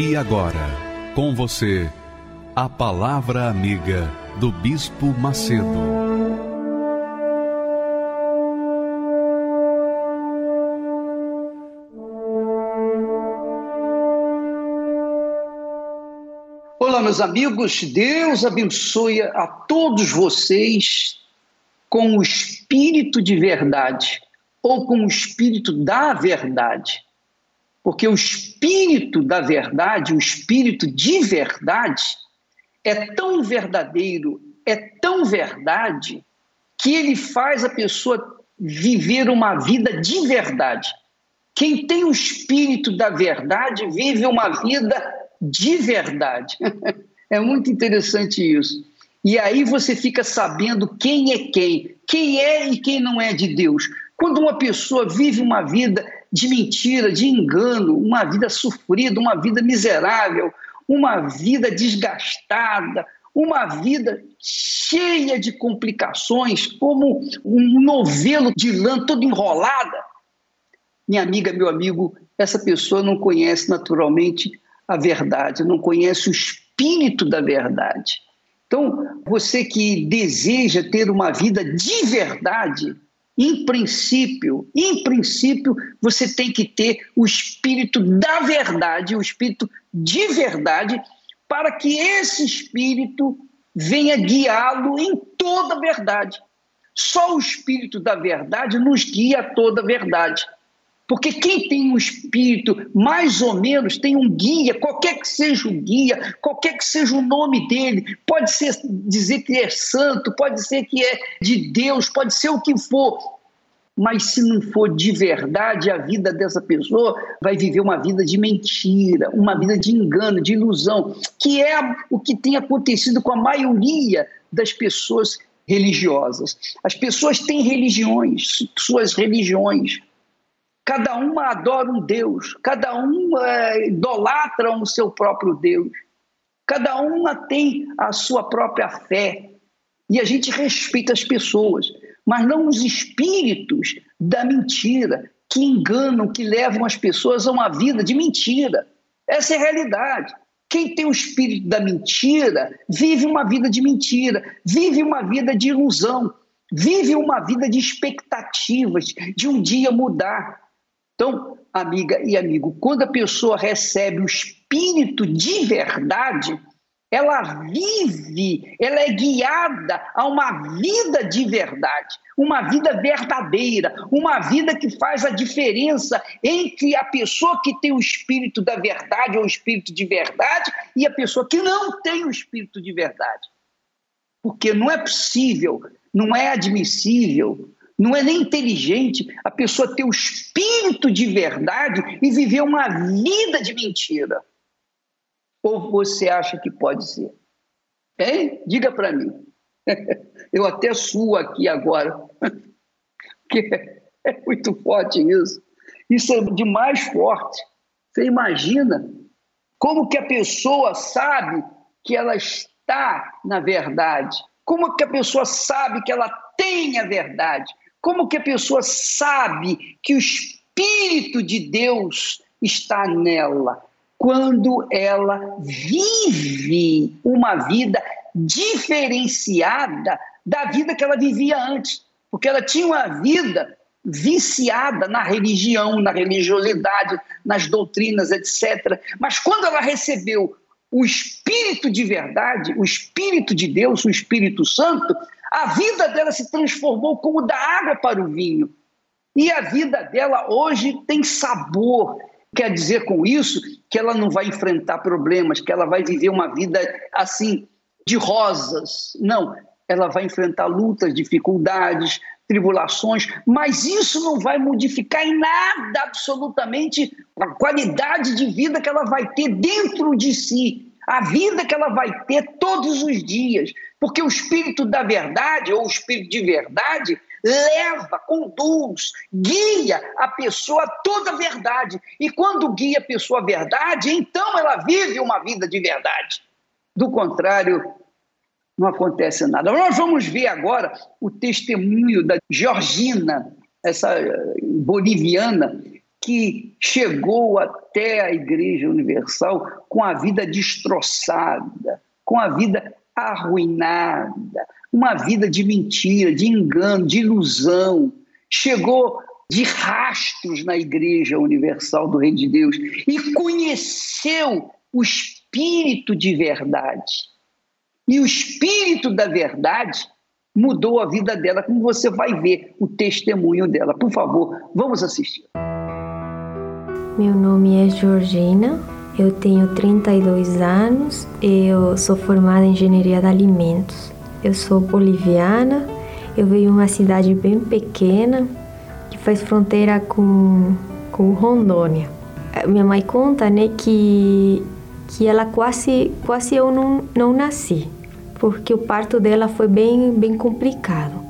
E agora, com você, a Palavra Amiga do Bispo Macedo. Olá, meus amigos, Deus abençoe a todos vocês com o espírito de verdade ou com o espírito da verdade. Porque o espírito da verdade, o espírito de verdade, é tão verdadeiro, é tão verdade, que ele faz a pessoa viver uma vida de verdade. Quem tem o espírito da verdade vive uma vida de verdade. é muito interessante isso. E aí você fica sabendo quem é quem, quem é e quem não é de Deus. Quando uma pessoa vive uma vida de mentira, de engano, uma vida sofrida, uma vida miserável, uma vida desgastada, uma vida cheia de complicações, como um novelo de lã todo enrolada. Minha amiga, meu amigo, essa pessoa não conhece naturalmente a verdade, não conhece o espírito da verdade. Então, você que deseja ter uma vida de verdade, em princípio, em princípio, você tem que ter o espírito da verdade, o espírito de verdade, para que esse espírito venha guiá-lo em toda a verdade. Só o espírito da verdade nos guia a toda a verdade. Porque quem tem um espírito, mais ou menos, tem um guia, qualquer que seja o guia, qualquer que seja o nome dele, pode ser dizer que é santo, pode ser que é de Deus, pode ser o que for. Mas se não for de verdade, a vida dessa pessoa vai viver uma vida de mentira, uma vida de engano, de ilusão, que é o que tem acontecido com a maioria das pessoas religiosas. As pessoas têm religiões, suas religiões Cada uma adora um Deus, cada uma é, idolatra o seu próprio Deus, cada uma tem a sua própria fé. E a gente respeita as pessoas, mas não os espíritos da mentira que enganam, que levam as pessoas a uma vida de mentira. Essa é a realidade. Quem tem o espírito da mentira vive uma vida de mentira, vive uma vida de ilusão, vive uma vida de expectativas de um dia mudar. Então, amiga e amigo, quando a pessoa recebe o espírito de verdade, ela vive, ela é guiada a uma vida de verdade, uma vida verdadeira, uma vida que faz a diferença entre a pessoa que tem o espírito da verdade ou o espírito de verdade e a pessoa que não tem o espírito de verdade. Porque não é possível, não é admissível não é nem inteligente a pessoa ter o espírito de verdade e viver uma vida de mentira. Ou você acha que pode ser? Hein? Diga para mim. Eu até suo aqui agora. Porque é muito forte isso. Isso é demais forte. Você imagina como que a pessoa sabe que ela está na verdade? Como que a pessoa sabe que ela tem a verdade? Como que a pessoa sabe que o Espírito de Deus está nela? Quando ela vive uma vida diferenciada da vida que ela vivia antes. Porque ela tinha uma vida viciada na religião, na religiosidade, nas doutrinas, etc. Mas quando ela recebeu o Espírito de verdade, o Espírito de Deus, o Espírito Santo, a vida dela se transformou como da água para o vinho. E a vida dela hoje tem sabor. Quer dizer com isso que ela não vai enfrentar problemas, que ela vai viver uma vida assim de rosas. Não, ela vai enfrentar lutas, dificuldades, tribulações, mas isso não vai modificar em nada absolutamente a qualidade de vida que ela vai ter dentro de si, a vida que ela vai ter todos os dias, porque o espírito da verdade ou o espírito de verdade leva, conduz, guia a pessoa a toda a verdade. E quando guia a pessoa a verdade, então ela vive uma vida de verdade. Do contrário, não acontece nada. Nós vamos ver agora o testemunho da Georgina, essa eh, boliviana, que chegou até a Igreja Universal com a vida destroçada, com a vida arruinada, uma vida de mentira, de engano, de ilusão. Chegou de rastros na Igreja Universal do Reino de Deus e conheceu o Espírito de verdade. E o Espírito da verdade mudou a vida dela, como você vai ver o testemunho dela. Por favor, vamos assistir. Meu nome é Georgina, eu tenho 32 anos, eu sou formada em engenharia de alimentos. Eu sou boliviana, eu venho de uma cidade bem pequena que faz fronteira com, com Rondônia. Minha mãe conta né, que, que ela quase, quase eu não, não nasci, porque o parto dela foi bem, bem complicado.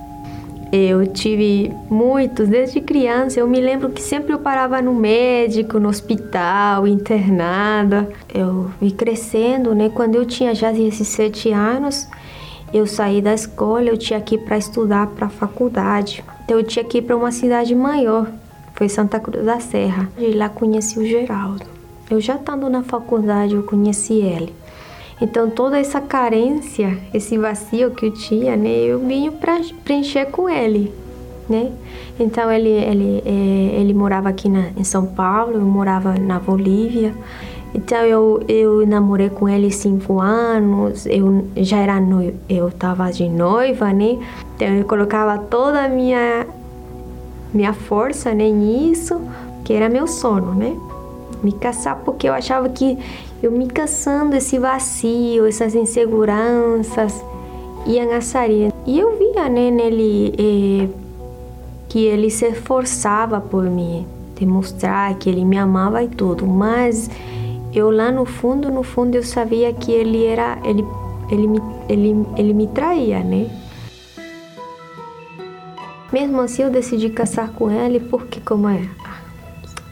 Eu tive muitos, desde criança. Eu me lembro que sempre eu parava no médico, no hospital, internada. Eu vi crescendo, né? Quando eu tinha já 17 anos, eu saí da escola, eu tinha que ir para estudar para a faculdade. Então eu tinha que ir para uma cidade maior, foi Santa Cruz da Serra. E lá conheci o Geraldo. Eu já estando na faculdade, eu conheci ele. Então toda essa carência, esse vazio que eu tinha, né, eu vim para preencher com ele, né? Então ele ele é, ele morava aqui na, em São Paulo, eu morava na Bolívia. Então eu, eu namorei com ele cinco anos, eu já era noiva, eu tava de noiva, né? Então eu colocava toda a minha minha força né, nisso, que era meu sono, né? Me casar porque eu achava que eu me caçando esse vazio, essas inseguranças iam a. E eu via né, nele eh, que ele se esforçava por me demonstrar que ele me amava e tudo, mas eu lá no fundo, no fundo eu sabia que ele era, ele, ele, me, ele, ele me traía, né? Mesmo assim eu decidi casar com ele porque como é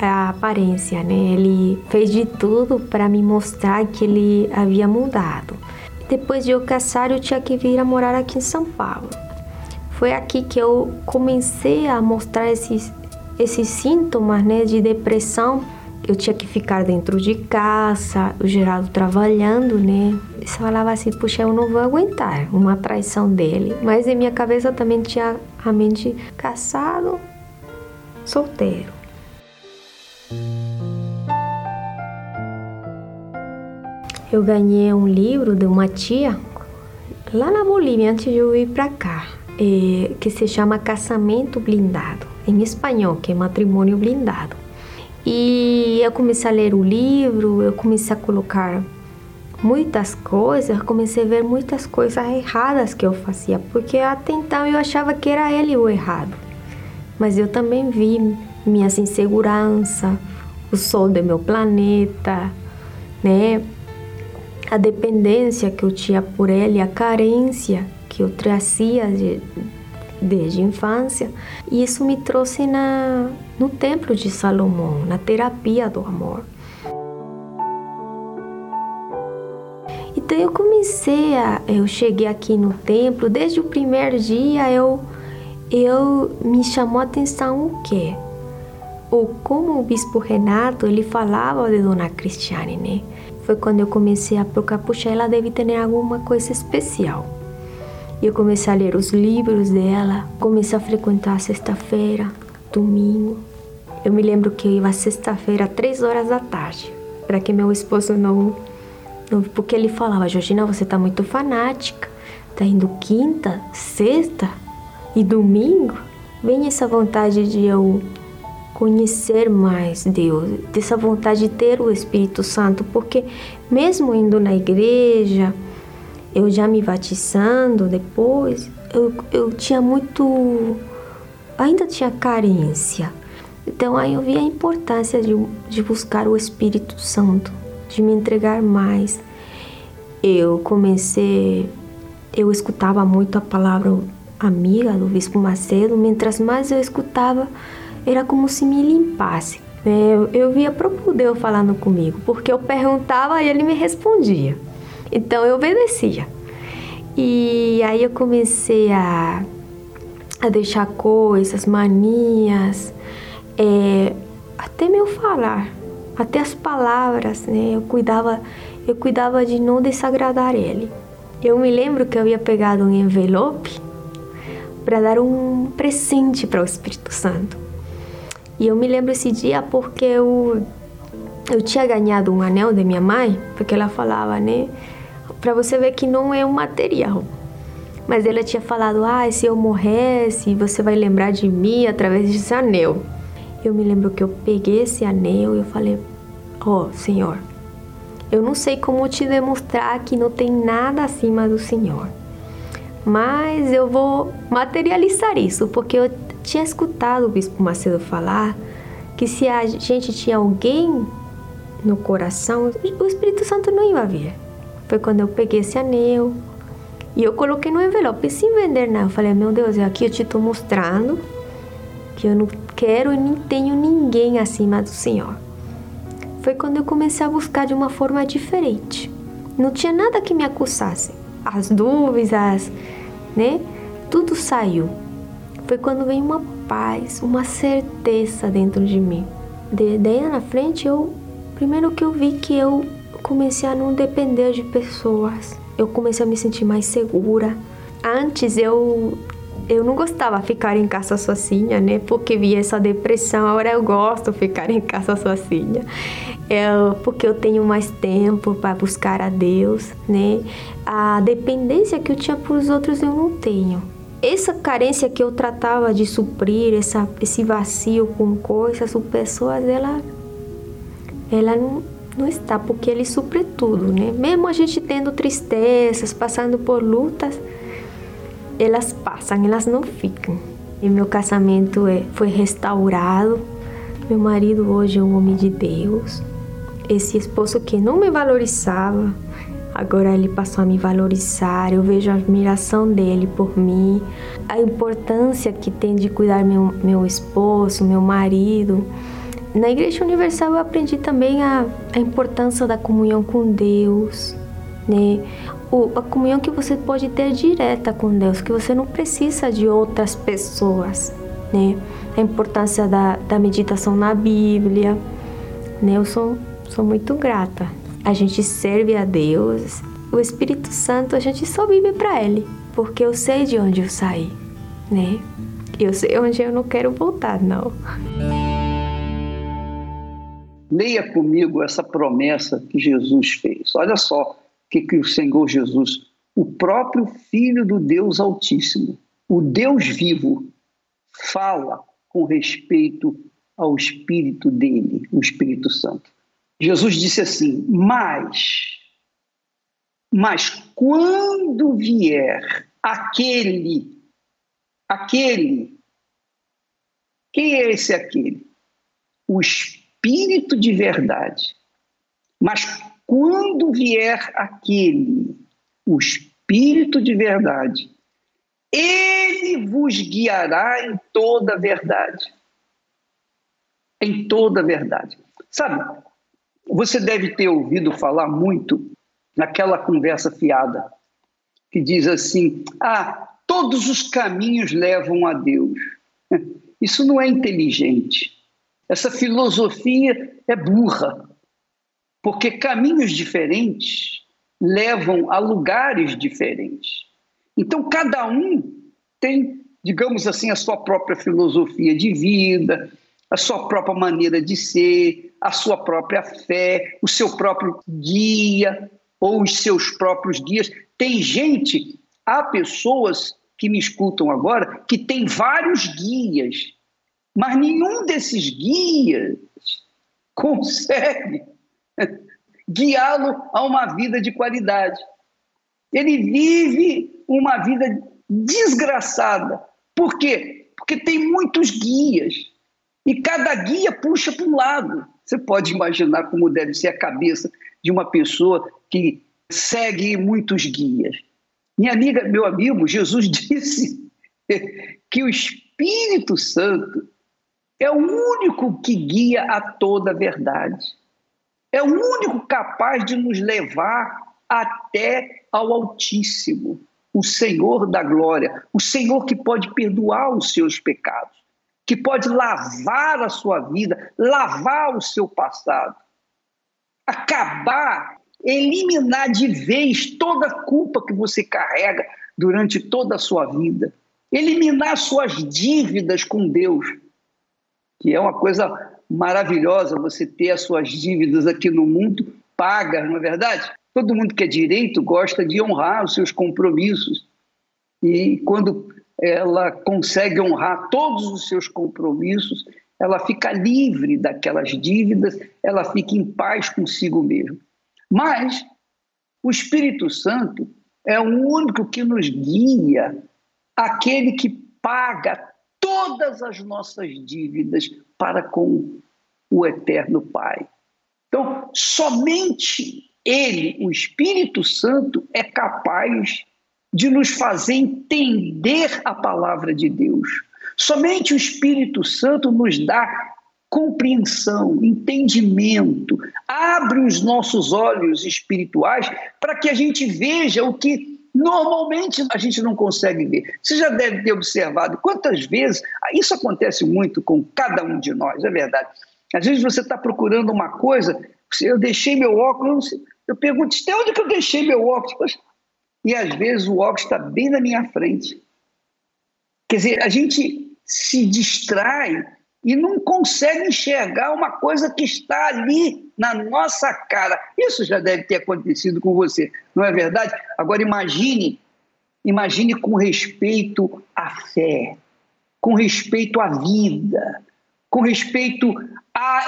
a aparência, né? Ele fez de tudo para me mostrar que ele havia mudado. Depois de eu casar, eu tinha que vir a morar aqui em São Paulo. Foi aqui que eu comecei a mostrar esses, esses sintomas né, de depressão eu tinha que ficar dentro de casa, o Geraldo trabalhando, né? Eu falava assim, puxa, eu não vou aguentar uma traição dele. Mas em minha cabeça também tinha a mente casado, solteiro. Eu ganhei um livro de uma tia lá na Bolívia antes de eu ir para cá, é, que se chama Casamento Blindado, em espanhol, que é matrimônio blindado. E eu comecei a ler o livro, eu comecei a colocar muitas coisas, comecei a ver muitas coisas erradas que eu fazia, porque até então eu achava que era ele o errado. Mas eu também vi minhas inseguranças, o sol do meu planeta, né? A dependência que eu tinha por ele, a carência que eu trazia de, desde a infância. E isso me trouxe na, no Templo de Salomão, na terapia do amor. Então eu comecei a, eu cheguei aqui no templo, desde o primeiro dia eu, eu me chamou a atenção o quê? O como o bispo Renato ele falava de Dona Cristiane, né? Foi quando eu comecei a procurar, puxa, ela deve ter alguma coisa especial. E eu comecei a ler os livros dela, comecei a frequentar sexta-feira, domingo. Eu me lembro que eu ia sexta-feira, três horas da tarde, para que meu esposo não, não. Porque ele falava, Georgina, você está muito fanática. Tá indo quinta, sexta e domingo. Vem essa vontade de eu conhecer mais Deus, dessa vontade de ter o Espírito Santo, porque mesmo indo na igreja, eu já me batizando depois, eu, eu tinha muito. ainda tinha carência. Então aí eu vi a importância de, de buscar o Espírito Santo, de me entregar mais. Eu comecei, eu escutava muito a palavra amiga do Bispo Macedo, mientras mais eu escutava, era como se me limpasse. Eu, eu via próprio Deus falando comigo, porque eu perguntava e ele me respondia. Então eu obedecia. E aí eu comecei a, a deixar coisas, manias, é, até meu falar, até as palavras, né? Eu cuidava, eu cuidava de não desagradar ele. Eu me lembro que eu havia pegado um envelope para dar um presente para o Espírito Santo. E eu me lembro esse dia porque eu eu tinha ganhado um anel de minha mãe, porque ela falava, né, para você ver que não é um material. Mas ela tinha falado: "Ah, se eu morresse, você vai lembrar de mim através desse anel". Eu me lembro que eu peguei esse anel e eu falei: "Ó, oh, Senhor, eu não sei como te demonstrar que não tem nada acima do Senhor. Mas eu vou materializar isso, porque eu tinha escutado o bispo Macedo falar que se a gente tinha alguém no coração, o Espírito Santo não ia vir. Foi quando eu peguei esse anel e eu coloquei no envelope sem vender nada. Eu falei, meu Deus, aqui eu te estou mostrando que eu não quero e nem tenho ninguém acima do Senhor. Foi quando eu comecei a buscar de uma forma diferente. Não tinha nada que me acusasse. As dúvidas, né? Tudo saiu. Foi quando veio uma paz, uma certeza dentro de mim. De, daí na frente, eu primeiro que eu vi que eu comecei a não depender de pessoas. Eu comecei a me sentir mais segura. Antes eu eu não gostava de ficar em casa sozinha, né? Porque via essa depressão. Agora eu gosto de ficar em casa sozinha. Eu, porque eu tenho mais tempo para buscar a Deus, né? A dependência que eu tinha por os outros eu não tenho. Essa carência que eu tratava de suprir, essa, esse vazio com coisas ou pessoas, ela, ela não, não está, porque ele supre tudo, né? Mesmo a gente tendo tristezas, passando por lutas, elas passam, elas não ficam. E meu casamento é, foi restaurado. Meu marido hoje é um homem de Deus. Esse esposo que não me valorizava, agora ele passou a me valorizar. Eu vejo a admiração dele por mim, a importância que tem de cuidar meu meu esposo, meu marido. Na Igreja Universal eu aprendi também a, a importância da comunhão com Deus, né? o, a comunhão que você pode ter direta com Deus, que você não precisa de outras pessoas, né? A importância da, da meditação na Bíblia, né? Eu sou, sou muito grata. A gente serve a Deus, o Espírito Santo, a gente só vive para Ele, porque eu sei de onde eu saí, né? Eu sei onde eu não quero voltar, não. Leia comigo essa promessa que Jesus fez. Olha só, que, que o Senhor Jesus, o próprio Filho do Deus Altíssimo, o Deus vivo, fala com respeito ao Espírito dele, o Espírito Santo. Jesus disse assim: Mas, mas quando vier aquele, aquele, quem é esse aquele? O Espírito de verdade. Mas quando vier aquele, o Espírito de verdade, ele vos guiará em toda a verdade. Em toda a verdade. Sabe, você deve ter ouvido falar muito naquela conversa fiada, que diz assim: ah, todos os caminhos levam a Deus. Isso não é inteligente. Essa filosofia é burra porque caminhos diferentes levam a lugares diferentes. Então, cada um tem, digamos assim, a sua própria filosofia de vida, a sua própria maneira de ser, a sua própria fé, o seu próprio guia ou os seus próprios guias. Tem gente, há pessoas que me escutam agora que tem vários guias, mas nenhum desses guias consegue guiá-lo a uma vida de qualidade. Ele vive uma vida desgraçada. Por quê? Porque tem muitos guias. E cada guia puxa para um lado. Você pode imaginar como deve ser a cabeça de uma pessoa que segue muitos guias. Minha amiga, meu amigo, Jesus disse que o Espírito Santo é o único que guia a toda a verdade. É o único capaz de nos levar até ao Altíssimo, o Senhor da glória, o Senhor que pode perdoar os seus pecados, que pode lavar a sua vida, lavar o seu passado, acabar, eliminar de vez toda a culpa que você carrega durante toda a sua vida, eliminar suas dívidas com Deus que é uma coisa maravilhosa você ter as suas dívidas aqui no mundo pagas, não é verdade? Todo mundo que é direito gosta de honrar os seus compromissos. E quando ela consegue honrar todos os seus compromissos, ela fica livre daquelas dívidas, ela fica em paz consigo mesma. Mas o Espírito Santo é o único que nos guia, aquele que paga todas as nossas dívidas para com o Eterno Pai. Então, somente Ele, o Espírito Santo, é capaz de nos fazer entender a palavra de Deus. Somente o Espírito Santo nos dá compreensão, entendimento, abre os nossos olhos espirituais para que a gente veja o que Normalmente a gente não consegue ver. Você já deve ter observado quantas vezes, isso acontece muito com cada um de nós, é verdade. Às vezes você está procurando uma coisa, eu deixei meu óculos, eu pergunto, onde que eu deixei meu óculos? E às vezes o óculos está bem na minha frente. Quer dizer, a gente se distrai e não consegue enxergar uma coisa que está ali na nossa cara. Isso já deve ter acontecido com você, não é verdade? Agora imagine, imagine com respeito à fé, com respeito à vida, com respeito à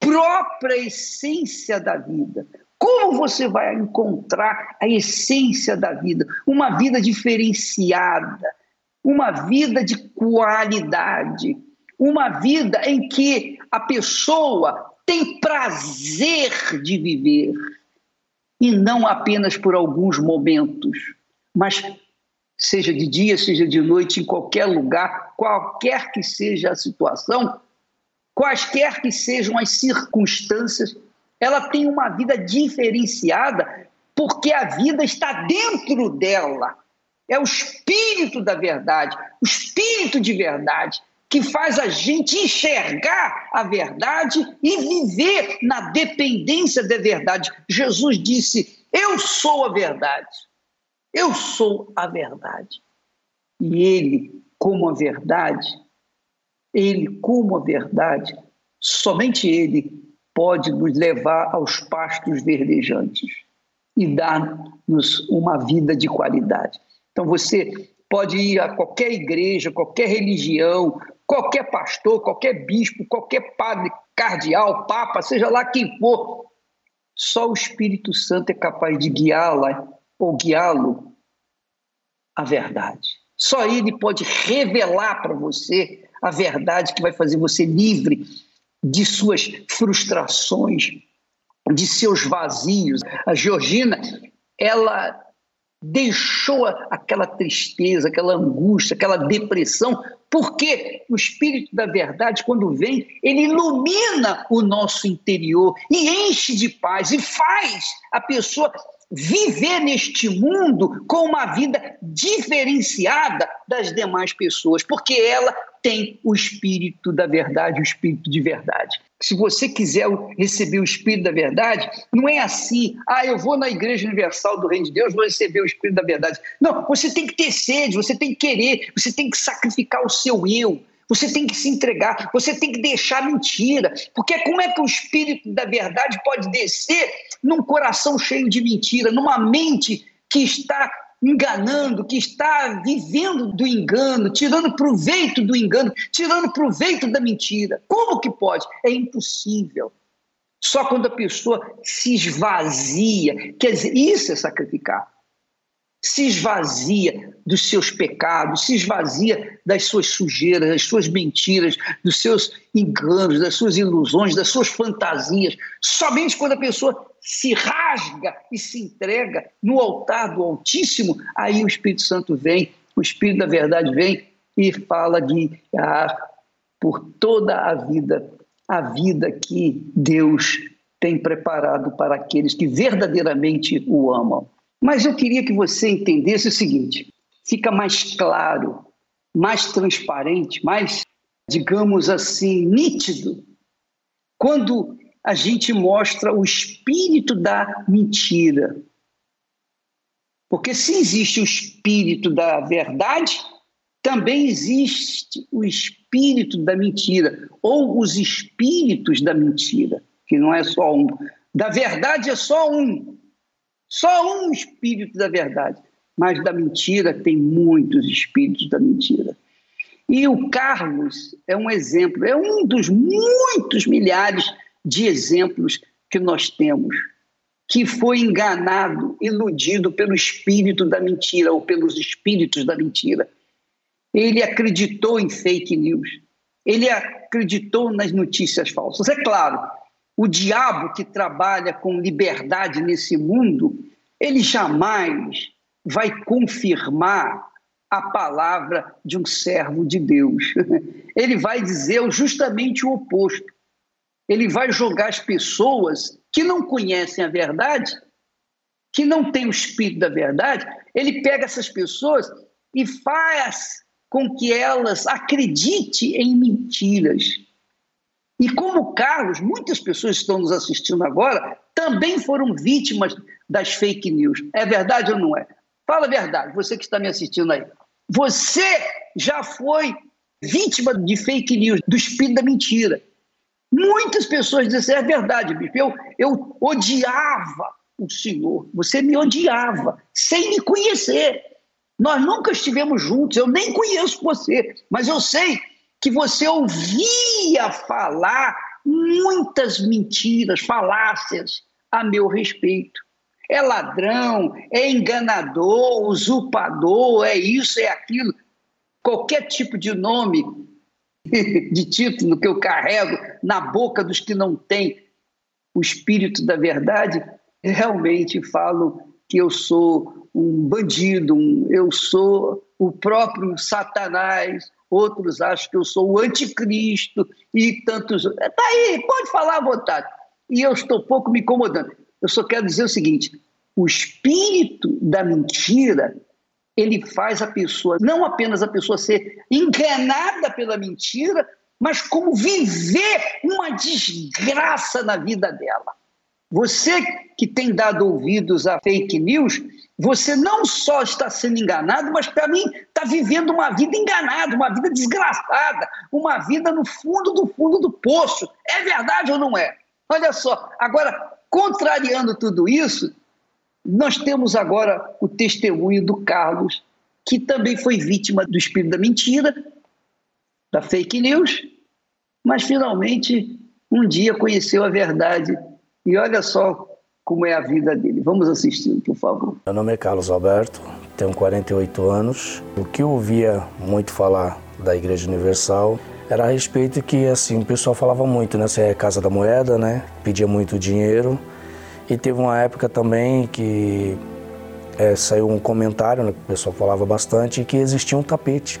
própria essência da vida. Como você vai encontrar a essência da vida? Uma vida diferenciada, uma vida de qualidade, uma vida em que a pessoa tem prazer de viver e não apenas por alguns momentos, mas seja de dia, seja de noite, em qualquer lugar, qualquer que seja a situação, quaisquer que sejam as circunstâncias, ela tem uma vida diferenciada porque a vida está dentro dela. É o espírito da verdade, o espírito de verdade que faz a gente enxergar a verdade e viver na dependência da verdade. Jesus disse: Eu sou a verdade. Eu sou a verdade. E ele, como a verdade, ele, como a verdade, somente ele pode nos levar aos pastos verdejantes e dar-nos uma vida de qualidade. Então você pode ir a qualquer igreja, qualquer religião, qualquer pastor, qualquer bispo, qualquer padre, cardeal, papa, seja lá quem for, só o Espírito Santo é capaz de guiá-la ou guiá-lo à verdade. Só ele pode revelar para você a verdade que vai fazer você livre de suas frustrações, de seus vazios. A Georgina, ela deixou aquela tristeza, aquela angústia, aquela depressão, porque o Espírito da Verdade, quando vem, ele ilumina o nosso interior e enche de paz e faz a pessoa viver neste mundo com uma vida diferenciada das demais pessoas, porque ela tem o espírito da verdade, o espírito de verdade. Se você quiser receber o espírito da verdade, não é assim, ah, eu vou na Igreja Universal do Reino de Deus, vou receber o espírito da verdade. Não, você tem que ter sede, você tem que querer, você tem que sacrificar o seu eu, você tem que se entregar, você tem que deixar mentira. Porque como é que o espírito da verdade pode descer num coração cheio de mentira, numa mente que está enganando, que está vivendo do engano, tirando proveito do engano, tirando proveito da mentira? Como que pode? É impossível. Só quando a pessoa se esvazia, quer dizer, isso é sacrificar. Se esvazia dos seus pecados, se esvazia das suas sujeiras, das suas mentiras, dos seus enganos, das suas ilusões, das suas fantasias. Somente quando a pessoa se rasga e se entrega no altar do Altíssimo, aí o Espírito Santo vem, o Espírito da verdade vem e fala de ah, por toda a vida, a vida que Deus tem preparado para aqueles que verdadeiramente o amam. Mas eu queria que você entendesse o seguinte: fica mais claro, mais transparente, mais, digamos assim, nítido, quando a gente mostra o espírito da mentira. Porque se existe o espírito da verdade, também existe o espírito da mentira, ou os espíritos da mentira, que não é só um. Da verdade é só um, só um espírito da verdade. Mas da mentira tem muitos espíritos da mentira. E o Carlos é um exemplo, é um dos muitos milhares de exemplos que nós temos, que foi enganado, iludido pelo espírito da mentira ou pelos espíritos da mentira. Ele acreditou em fake news, ele acreditou nas notícias falsas. É claro, o diabo que trabalha com liberdade nesse mundo, ele jamais vai confirmar a palavra de um servo de Deus. Ele vai dizer justamente o oposto. Ele vai jogar as pessoas que não conhecem a verdade, que não têm o espírito da verdade, ele pega essas pessoas e faz com que elas acreditem em mentiras. E como Carlos, muitas pessoas que estão nos assistindo agora também foram vítimas das fake news. É verdade ou não é? Fala a verdade, você que está me assistindo aí. Você já foi vítima de fake news, do espírito da mentira. Muitas pessoas dizem, é verdade, bicho, eu, eu odiava o Senhor, você me odiava, sem me conhecer. Nós nunca estivemos juntos, eu nem conheço você, mas eu sei que você ouvia falar muitas mentiras, falácias a meu respeito. É ladrão, é enganador, usurpador, é isso, é aquilo. Qualquer tipo de nome, de título que eu carrego na boca dos que não têm o espírito da verdade, realmente falo que eu sou um bandido, um, eu sou o próprio Satanás, outros acham que eu sou o anticristo e tantos. Está aí, pode falar à vontade. E eu estou pouco me incomodando. Eu só quero dizer o seguinte: o espírito da mentira ele faz a pessoa, não apenas a pessoa ser enganada pela mentira, mas como viver uma desgraça na vida dela. Você que tem dado ouvidos a fake news, você não só está sendo enganado, mas para mim está vivendo uma vida enganada, uma vida desgraçada, uma vida no fundo do fundo do poço. É verdade ou não é? Olha só, agora, contrariando tudo isso, nós temos agora o testemunho do Carlos, que também foi vítima do espírito da mentira, da fake news, mas finalmente um dia conheceu a verdade. E olha só como é a vida dele. Vamos assistir, por favor. Meu nome é Carlos Alberto, tenho 48 anos. O que eu ouvia muito falar da Igreja Universal era a respeito que assim o pessoal falava muito, né? Você é casa da moeda, né? Pedia muito dinheiro. E teve uma época também que é, saiu um comentário, né, que o pessoal falava bastante, que existia um tapete.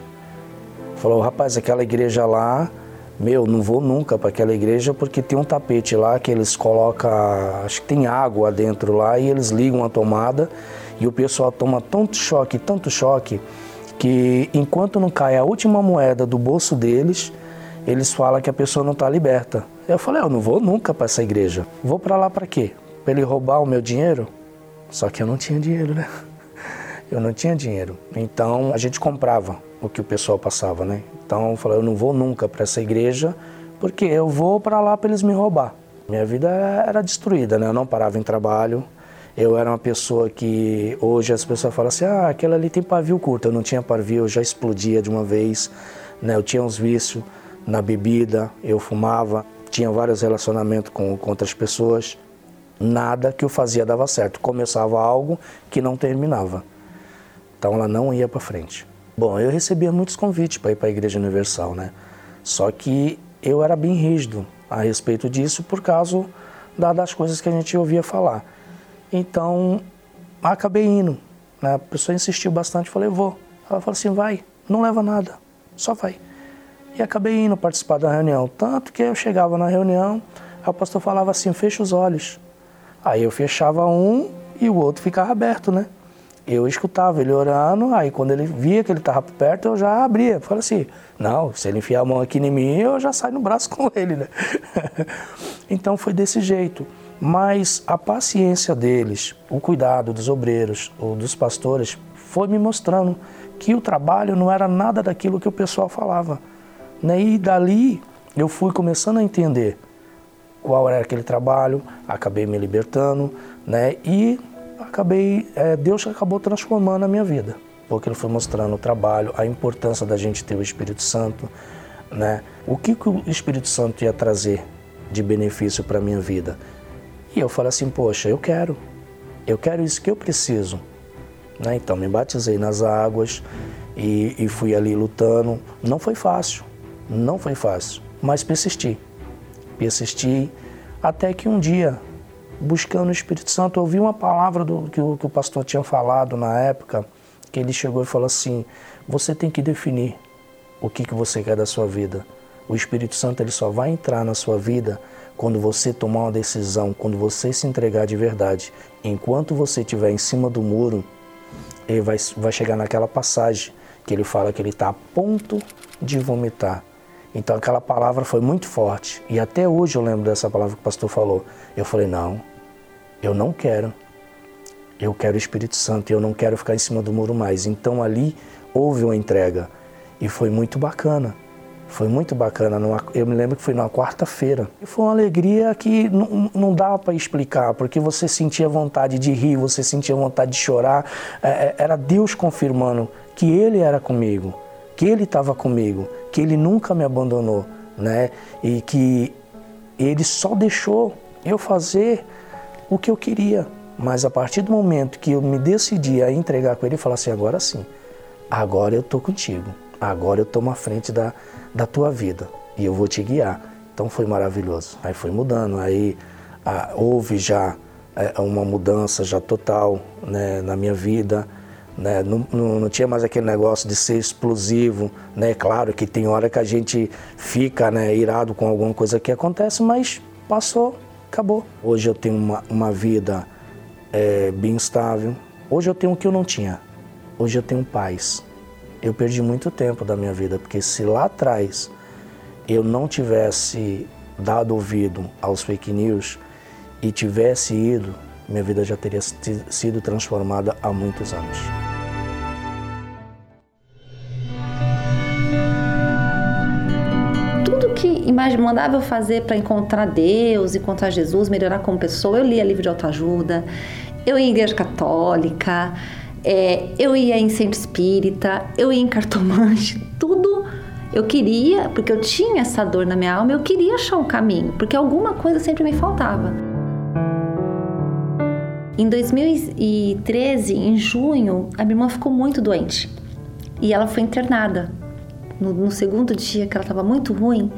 Falou, rapaz, aquela igreja lá meu, não vou nunca para aquela igreja porque tem um tapete lá que eles colocam, acho que tem água dentro lá e eles ligam a tomada e o pessoal toma tanto choque, tanto choque, que enquanto não cai a última moeda do bolso deles, eles falam que a pessoa não está liberta. Eu falei, eu não vou nunca para essa igreja. Vou para lá para quê? Para ele roubar o meu dinheiro? Só que eu não tinha dinheiro, né? Eu não tinha dinheiro. Então a gente comprava o que o pessoal passava, né? Então eu falei, eu não vou nunca para essa igreja, porque eu vou para lá para eles me roubar. Minha vida era destruída, né? Eu não parava em trabalho. Eu era uma pessoa que hoje as pessoas falam assim: "Ah, aquela ali tem pavio curto". Eu não tinha pavio, eu já explodia de uma vez, né? Eu tinha uns vícios na bebida, eu fumava, tinha vários relacionamentos com, com outras pessoas. Nada que eu fazia dava certo. Começava algo que não terminava. Então ela não ia para frente. Bom, eu recebia muitos convites para ir para a Igreja Universal, né? Só que eu era bem rígido a respeito disso por causa das coisas que a gente ouvia falar. Então, acabei indo. Né? A pessoa insistiu bastante, falei, vou. Ela falou assim, vai, não leva nada, só vai. E acabei indo participar da reunião. Tanto que eu chegava na reunião, o pastor falava assim, fecha os olhos. Aí eu fechava um e o outro ficava aberto, né? Eu escutava ele orando, aí quando ele via que ele estava perto, eu já abria. Falei assim, não, se ele enfiar a mão aqui em mim, eu já saio no braço com ele, né? então foi desse jeito. Mas a paciência deles, o cuidado dos obreiros, ou dos pastores, foi me mostrando que o trabalho não era nada daquilo que o pessoal falava. Né? E dali eu fui começando a entender qual era aquele trabalho, acabei me libertando, né? E acabei, é, Deus acabou transformando a minha vida, porque Ele foi mostrando o trabalho, a importância da gente ter o Espírito Santo, né? O que, que o Espírito Santo ia trazer de benefício para a minha vida? E eu falei assim, poxa, eu quero, eu quero isso que eu preciso. Né? Então me batizei nas águas e, e fui ali lutando. Não foi fácil, não foi fácil, mas persisti. Persisti até que um dia, buscando o Espírito Santo, ouvi uma palavra do, que, o, que o pastor tinha falado na época, que ele chegou e falou assim: você tem que definir o que, que você quer da sua vida. O Espírito Santo ele só vai entrar na sua vida quando você tomar uma decisão, quando você se entregar de verdade. Enquanto você estiver em cima do muro, ele vai, vai chegar naquela passagem que ele fala que ele está a ponto de vomitar. Então aquela palavra foi muito forte. E até hoje eu lembro dessa palavra que o pastor falou. Eu falei: não, eu não quero. Eu quero o Espírito Santo e eu não quero ficar em cima do muro mais. Então ali houve uma entrega. E foi muito bacana. Foi muito bacana. Eu me lembro que foi numa quarta-feira. E foi uma alegria que não, não dá para explicar, porque você sentia vontade de rir, você sentia vontade de chorar. É, é, era Deus confirmando que Ele era comigo, que Ele estava comigo, que Ele nunca me abandonou, né? E que Ele só deixou eu fazer o que eu queria. Mas a partir do momento que eu me decidi a entregar com Ele, falar assim: agora sim, agora eu estou contigo, agora eu tomo a frente da da tua vida e eu vou te guiar. Então foi maravilhoso. Aí foi mudando, aí ah, houve já é, uma mudança já total né, na minha vida. Né? Não, não, não, tinha mais aquele negócio de ser explosivo, né? Claro que tem hora que a gente fica né, irado com alguma coisa que acontece, mas passou, acabou. Hoje eu tenho uma, uma vida é, bem estável. Hoje eu tenho o que eu não tinha. Hoje eu tenho paz eu perdi muito tempo da minha vida, porque se lá atrás eu não tivesse dado ouvido aos fake news e tivesse ido, minha vida já teria sido transformada há muitos anos. Que mandava eu fazer para encontrar Deus, encontrar Jesus, melhorar como pessoa, eu lia livro de autoajuda, eu ia em igreja católica, é, eu ia em centro espírita, eu ia em cartomante, tudo eu queria, porque eu tinha essa dor na minha alma, eu queria achar um caminho, porque alguma coisa sempre me faltava. Em 2013, em junho, a minha irmã ficou muito doente e ela foi internada. No, no segundo dia que ela estava muito ruim,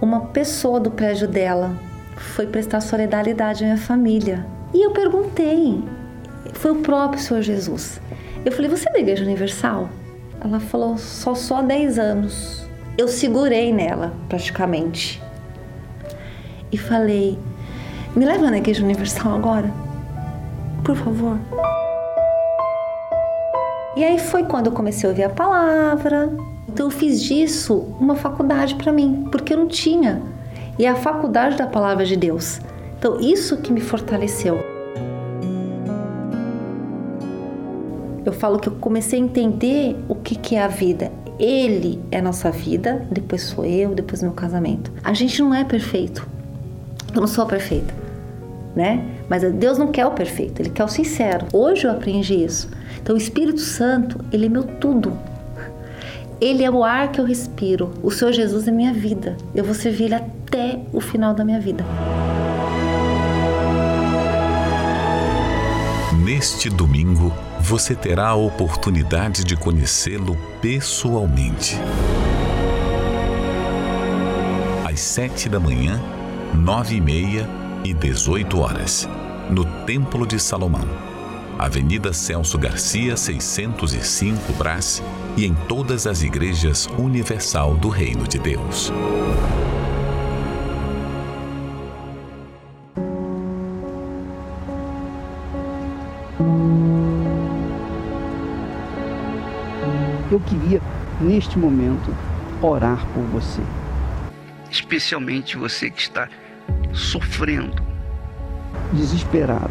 uma pessoa do prédio dela foi prestar solidariedade à minha família. E eu perguntei foi o próprio Senhor Jesus. Eu falei, você é da Igreja Universal? Ela falou, só só há 10 anos. Eu segurei nela, praticamente. E falei, me leva na Igreja Universal agora? Por favor. E aí foi quando eu comecei a ouvir a palavra. Então eu fiz disso uma faculdade para mim, porque eu não tinha. E é a faculdade da palavra de Deus. Então isso que me fortaleceu. eu falo que eu comecei a entender o que, que é a vida. Ele é a nossa vida, depois sou eu, depois meu casamento. A gente não é perfeito. Eu não sou perfeita, né? Mas Deus não quer o perfeito, Ele quer o sincero. Hoje eu aprendi isso. Então o Espírito Santo, Ele é meu tudo. Ele é o ar que eu respiro. O Senhor Jesus é minha vida. Eu vou servir Ele até o final da minha vida. Neste domingo, você terá a oportunidade de conhecê-lo pessoalmente. Às sete da manhã, nove e meia e dezoito horas, no Templo de Salomão, Avenida Celso Garcia, 605 Brás e em todas as igrejas universal do Reino de Deus. Eu queria, neste momento, orar por você. Especialmente você que está sofrendo, desesperado.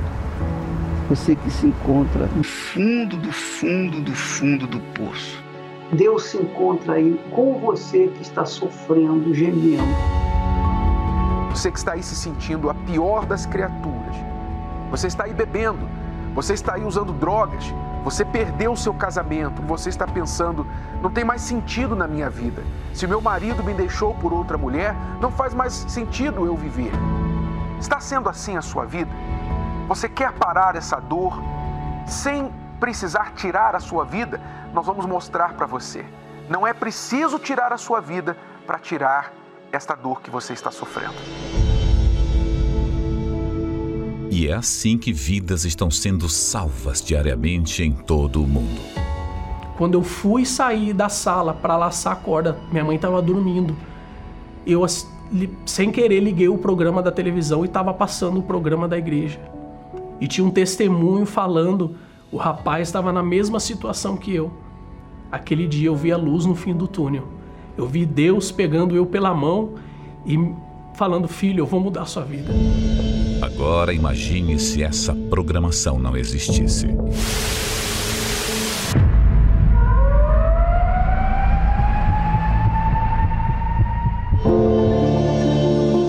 Você que se encontra no fundo do fundo do fundo do poço. Deus se encontra aí com você que está sofrendo, gemendo. Você que está aí se sentindo a pior das criaturas. Você está aí bebendo. Você está aí usando drogas você perdeu o seu casamento, você está pensando, não tem mais sentido na minha vida. Se meu marido me deixou por outra mulher, não faz mais sentido eu viver. Está sendo assim a sua vida? Você quer parar essa dor sem precisar tirar a sua vida? Nós vamos mostrar para você. Não é preciso tirar a sua vida para tirar esta dor que você está sofrendo. E é assim que vidas estão sendo salvas diariamente em todo o mundo. Quando eu fui sair da sala para laçar a corda, minha mãe estava dormindo. Eu, sem querer, liguei o programa da televisão e estava passando o programa da igreja. E tinha um testemunho falando: o rapaz estava na mesma situação que eu. Aquele dia eu vi a luz no fim do túnel. Eu vi Deus pegando eu pela mão e falando: Filho, eu vou mudar a sua vida. Agora imagine se essa programação não existisse.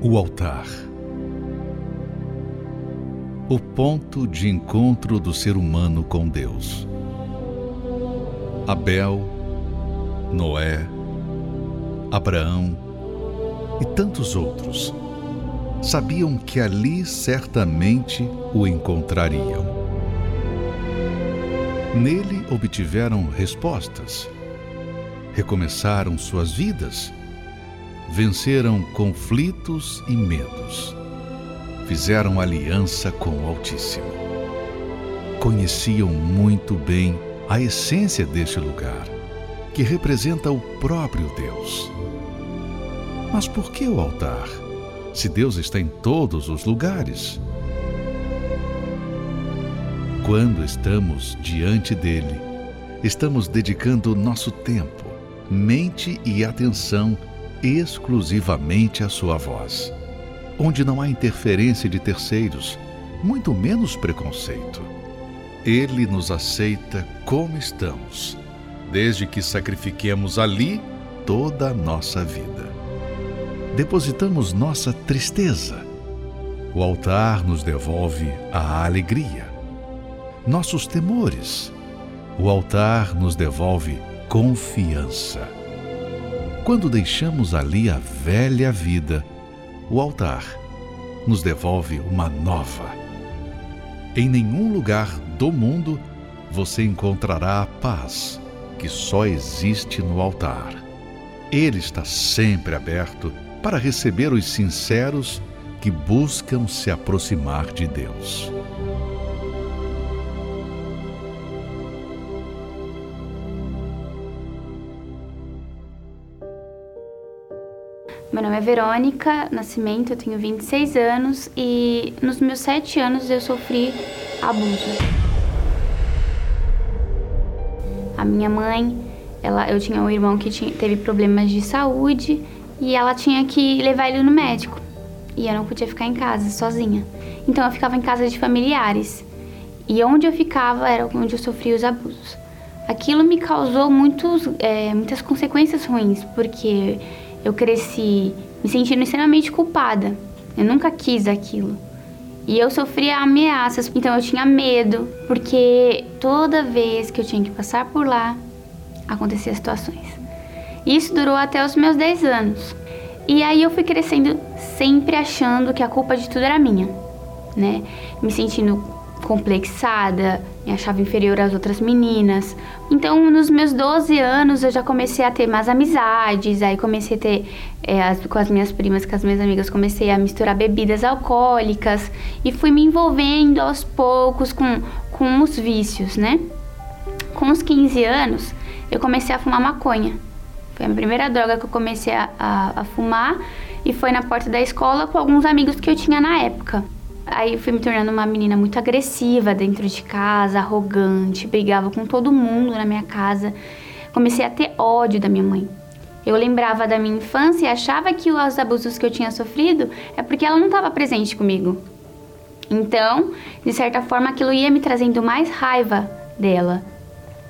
O altar. O ponto de encontro do ser humano com Deus. Abel, Noé, Abraão e tantos outros sabiam que ali certamente o encontrariam. Nele obtiveram respostas, recomeçaram suas vidas, venceram conflitos e medos, fizeram aliança com o Altíssimo. Conheciam muito bem a essência deste lugar, que representa o próprio Deus. Mas por que o altar, se Deus está em todos os lugares? Quando estamos diante dele, estamos dedicando nosso tempo, mente e atenção exclusivamente à sua voz, onde não há interferência de terceiros, muito menos preconceito. Ele nos aceita como estamos, desde que sacrifiquemos ali toda a nossa vida. Depositamos nossa tristeza, o altar nos devolve a alegria. Nossos temores, o altar nos devolve confiança. Quando deixamos ali a velha vida, o altar nos devolve uma nova. Em nenhum lugar do mundo você encontrará a paz que só existe no altar. Ele está sempre aberto para receber os sinceros que buscam se aproximar de Deus. É Verônica Nascimento, eu tenho 26 anos e nos meus 7 anos eu sofri abuso. A minha mãe, ela, eu tinha um irmão que tinha, teve problemas de saúde e ela tinha que levar ele no médico. E eu não podia ficar em casa sozinha. Então eu ficava em casa de familiares. E onde eu ficava era onde eu sofria os abusos. Aquilo me causou muitos, é, muitas consequências ruins, porque eu cresci me sentindo extremamente culpada. Eu nunca quis aquilo. E eu sofria ameaças, então eu tinha medo, porque toda vez que eu tinha que passar por lá, acontecia situações. Isso durou até os meus 10 anos. E aí eu fui crescendo sempre achando que a culpa de tudo era minha, né? Me sentindo complexada, me achava inferior às outras meninas. Então, nos meus 12 anos, eu já comecei a ter mais amizades, aí comecei a ter, é, as, com as minhas primas, com as minhas amigas, comecei a misturar bebidas alcoólicas e fui me envolvendo aos poucos com, com os vícios, né? Com os 15 anos, eu comecei a fumar maconha. Foi a primeira droga que eu comecei a, a, a fumar e foi na porta da escola com alguns amigos que eu tinha na época. Aí eu fui me tornando uma menina muito agressiva dentro de casa, arrogante, brigava com todo mundo na minha casa. Comecei a ter ódio da minha mãe. Eu lembrava da minha infância e achava que os abusos que eu tinha sofrido é porque ela não estava presente comigo. Então, de certa forma, aquilo ia me trazendo mais raiva dela,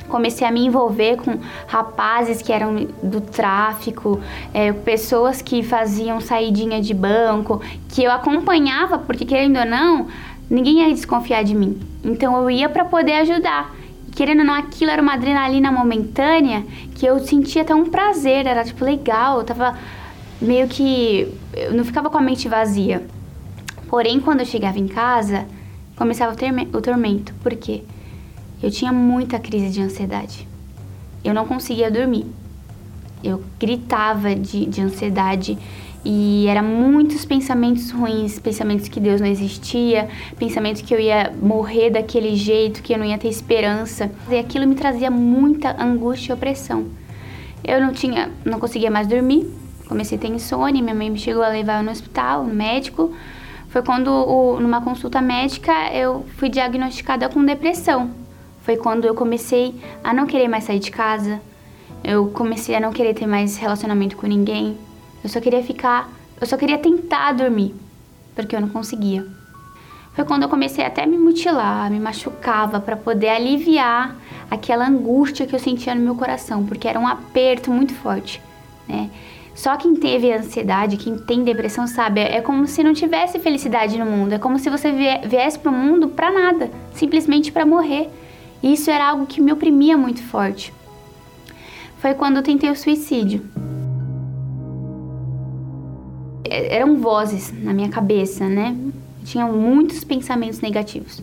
comecei a me envolver com rapazes que eram do tráfico, é, pessoas que faziam saidinha de banco, que eu acompanhava, porque querendo ou não, ninguém ia desconfiar de mim. Então eu ia para poder ajudar. querendo ou não, aquilo era uma adrenalina momentânea que eu sentia até um prazer, era tipo legal, eu tava meio que. Eu não ficava com a mente vazia. Porém, quando eu chegava em casa, começava o, tormento. Por quê? Eu tinha muita crise de ansiedade. Eu não conseguia dormir. Eu gritava de, de ansiedade e eram muitos pensamentos ruins, pensamentos que Deus não existia, pensamentos que eu ia morrer daquele jeito, que eu não ia ter esperança. E aquilo me trazia muita angústia e opressão. Eu não tinha, não conseguia mais dormir. Comecei a ter insônia, minha mãe me chegou a levar no hospital, no médico. Foi quando, numa consulta médica, eu fui diagnosticada com depressão foi quando eu comecei a não querer mais sair de casa. Eu comecei a não querer ter mais relacionamento com ninguém. Eu só queria ficar, eu só queria tentar dormir, porque eu não conseguia. Foi quando eu comecei até a me mutilar, me machucava para poder aliviar aquela angústia que eu sentia no meu coração, porque era um aperto muito forte, né? Só quem teve ansiedade, quem tem depressão sabe, é como se não tivesse felicidade no mundo, é como se você viesse para o mundo para nada, simplesmente para morrer. E isso era algo que me oprimia muito forte. Foi quando eu tentei o suicídio. É, eram vozes na minha cabeça, né? Tinha muitos pensamentos negativos.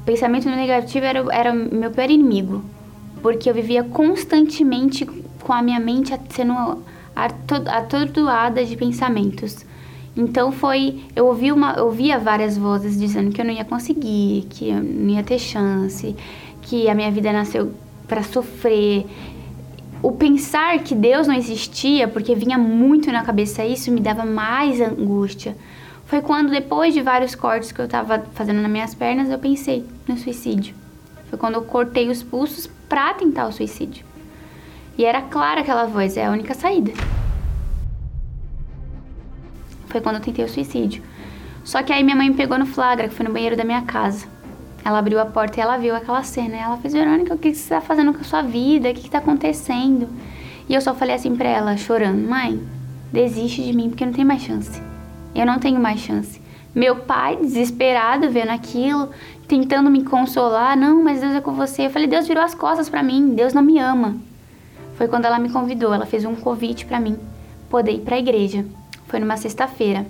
O pensamento negativo era, era meu pior inimigo, porque eu vivia constantemente com a minha mente sendo atordoada de pensamentos. Então foi, eu uma, eu ouvia várias vozes dizendo que eu não ia conseguir, que eu não ia ter chance, que a minha vida nasceu para sofrer. O pensar que Deus não existia, porque vinha muito na cabeça isso, me dava mais angústia. Foi quando, depois de vários cortes que eu estava fazendo nas minhas pernas, eu pensei no suicídio. Foi quando eu cortei os pulsos para tentar o suicídio. E era clara aquela voz, é a única saída. Foi quando eu tentei o suicídio. Só que aí minha mãe me pegou no flagra, que foi no banheiro da minha casa. Ela abriu a porta e ela viu aquela cena. Ela fez, Verônica, o que você está fazendo com a sua vida? O que está acontecendo? E eu só falei assim pra ela, chorando, mãe, desiste de mim porque não tem mais chance. Eu não tenho mais chance. Meu pai, desesperado, vendo aquilo, tentando me consolar. Não, mas Deus é com você. Eu falei, Deus virou as costas para mim. Deus não me ama. Foi quando ela me convidou. Ela fez um convite para mim poder ir para a igreja. Foi numa sexta-feira.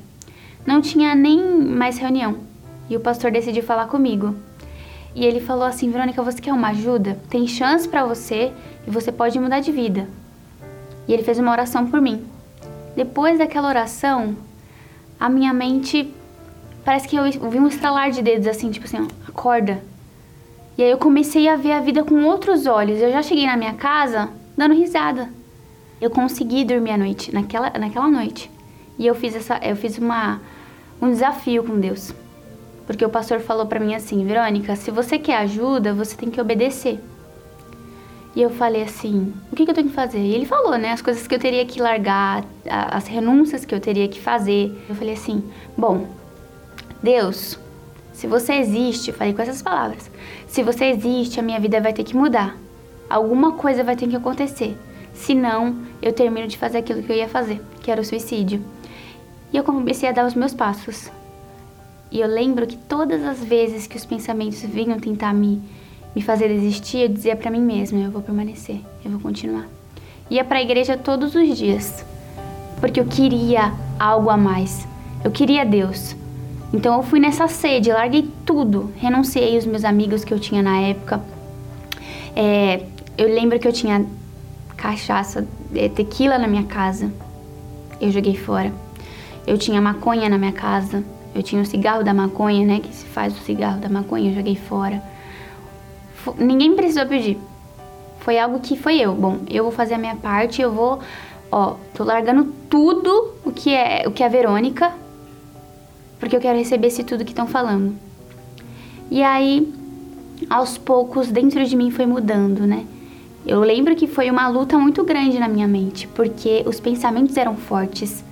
Não tinha nem mais reunião. E o pastor decidiu falar comigo. E ele falou assim: Verônica, você quer uma ajuda? Tem chance para você e você pode mudar de vida. E ele fez uma oração por mim. Depois daquela oração, a minha mente parece que eu vi um estralar de dedos assim, tipo assim, ó, acorda. E aí eu comecei a ver a vida com outros olhos. Eu já cheguei na minha casa dando risada. Eu consegui dormir à noite, naquela, naquela noite. E eu fiz essa, eu fiz uma um desafio com Deus. Porque o pastor falou para mim assim, Verônica, se você quer ajuda, você tem que obedecer. E eu falei assim, o que, que eu tenho que fazer? E ele falou, né, as coisas que eu teria que largar, as renúncias que eu teria que fazer. Eu falei assim, bom, Deus, se você existe, falei com essas palavras, se você existe, a minha vida vai ter que mudar. Alguma coisa vai ter que acontecer. Senão, eu termino de fazer aquilo que eu ia fazer, que era o suicídio. E eu comecei a dar os meus passos. E eu lembro que todas as vezes que os pensamentos vinham tentar me, me fazer desistir, eu dizia para mim mesma: eu vou permanecer, eu vou continuar. Ia para a igreja todos os dias, porque eu queria algo a mais. Eu queria Deus. Então eu fui nessa sede, larguei tudo, renunciei os meus amigos que eu tinha na época. É, eu lembro que eu tinha cachaça, é, tequila na minha casa. Eu joguei fora. Eu tinha maconha na minha casa. Eu tinha o cigarro da maconha, né? Que se faz o cigarro da maconha, eu joguei fora. F ninguém precisou pedir. Foi algo que foi eu. Bom, eu vou fazer a minha parte, eu vou. Ó, tô largando tudo o que é o que é a Verônica, porque eu quero receber esse tudo que estão falando. E aí, aos poucos, dentro de mim foi mudando, né? Eu lembro que foi uma luta muito grande na minha mente, porque os pensamentos eram fortes.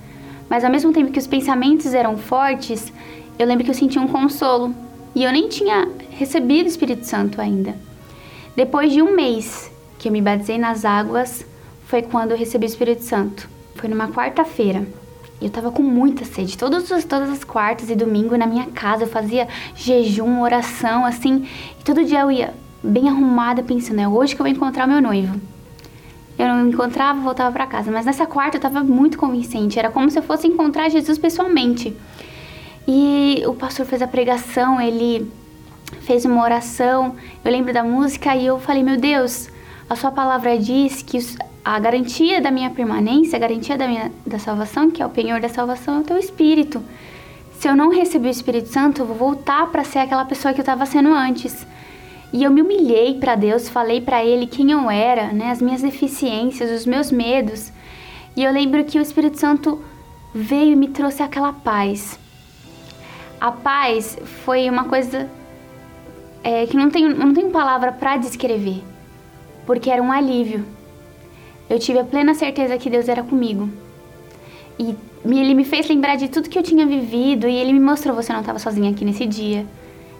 Mas ao mesmo tempo que os pensamentos eram fortes, eu lembro que eu sentia um consolo. E eu nem tinha recebido o Espírito Santo ainda. Depois de um mês que eu me batizei nas águas, foi quando eu recebi o Espírito Santo. Foi numa quarta-feira. Eu tava com muita sede. Todas as, todas as quartas e domingo na minha casa eu fazia jejum, oração, assim. E todo dia eu ia bem arrumada pensando, é hoje que eu vou encontrar meu noivo. Eu não encontrava, voltava para casa. Mas nessa quarta eu estava muito convincente. Era como se eu fosse encontrar Jesus pessoalmente. E o pastor fez a pregação, ele fez uma oração. Eu lembro da música e eu falei: Meu Deus, a Sua palavra diz que a garantia da minha permanência, a garantia da minha da salvação, que é o penhor da salvação, é o Teu Espírito. Se eu não receber o Espírito Santo, eu vou voltar para ser aquela pessoa que eu estava sendo antes. E eu me humilhei para Deus, falei para Ele quem eu era, né, as minhas deficiências, os meus medos. E eu lembro que o Espírito Santo veio e me trouxe aquela paz. A paz foi uma coisa é, que não tenho, não tenho palavra para descrever, porque era um alívio. Eu tive a plena certeza que Deus era comigo. E ele me fez lembrar de tudo que eu tinha vivido e ele me mostrou: você não estava sozinha aqui nesse dia.